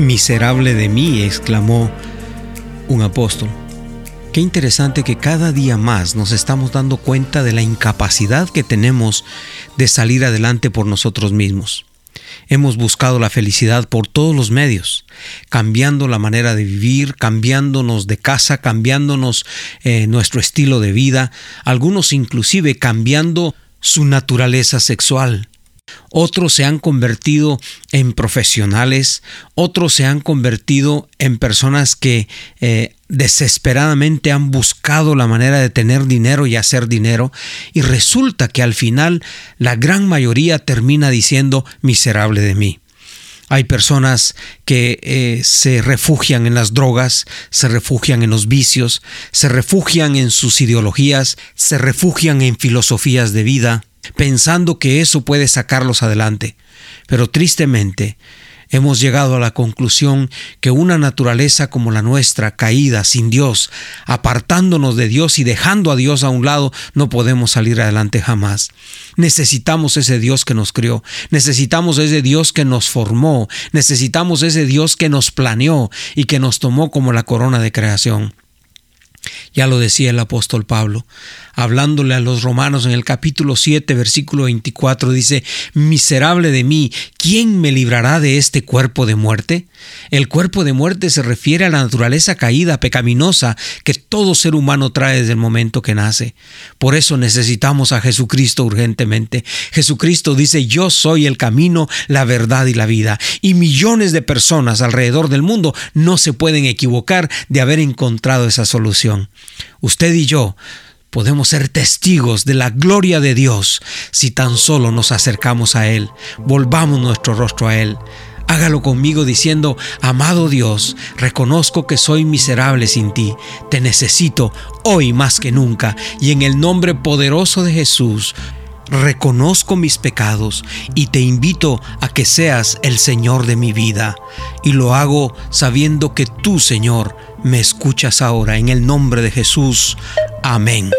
Miserable de mí, exclamó un apóstol. Qué interesante que cada día más nos estamos dando cuenta de la incapacidad que tenemos de salir adelante por nosotros mismos. Hemos buscado la felicidad por todos los medios, cambiando la manera de vivir, cambiándonos de casa, cambiándonos eh, nuestro estilo de vida, algunos inclusive cambiando su naturaleza sexual, otros se han convertido en profesionales, otros se han convertido en personas que eh, desesperadamente han buscado la manera de tener dinero y hacer dinero, y resulta que al final la gran mayoría termina diciendo miserable de mí. Hay personas que eh, se refugian en las drogas, se refugian en los vicios, se refugian en sus ideologías, se refugian en filosofías de vida, pensando que eso puede sacarlos adelante. Pero tristemente, hemos llegado a la conclusión que una naturaleza como la nuestra, caída, sin Dios, apartándonos de Dios y dejando a Dios a un lado, no podemos salir adelante jamás. Necesitamos ese Dios que nos crió, necesitamos ese Dios que nos formó, necesitamos ese Dios que nos planeó y que nos tomó como la corona de creación. Ya lo decía el apóstol Pablo, hablándole a los romanos en el capítulo 7, versículo 24, dice, Miserable de mí, ¿quién me librará de este cuerpo de muerte? El cuerpo de muerte se refiere a la naturaleza caída, pecaminosa, que todo ser humano trae desde el momento que nace. Por eso necesitamos a Jesucristo urgentemente. Jesucristo dice, yo soy el camino, la verdad y la vida. Y millones de personas alrededor del mundo no se pueden equivocar de haber encontrado esa solución. Usted y yo podemos ser testigos de la gloria de Dios si tan solo nos acercamos a Él, volvamos nuestro rostro a Él. Hágalo conmigo diciendo, amado Dios, reconozco que soy miserable sin ti, te necesito hoy más que nunca, y en el nombre poderoso de Jesús, reconozco mis pecados y te invito a que seas el Señor de mi vida. Y lo hago sabiendo que tú, Señor, me escuchas ahora en el nombre de Jesús. Amén.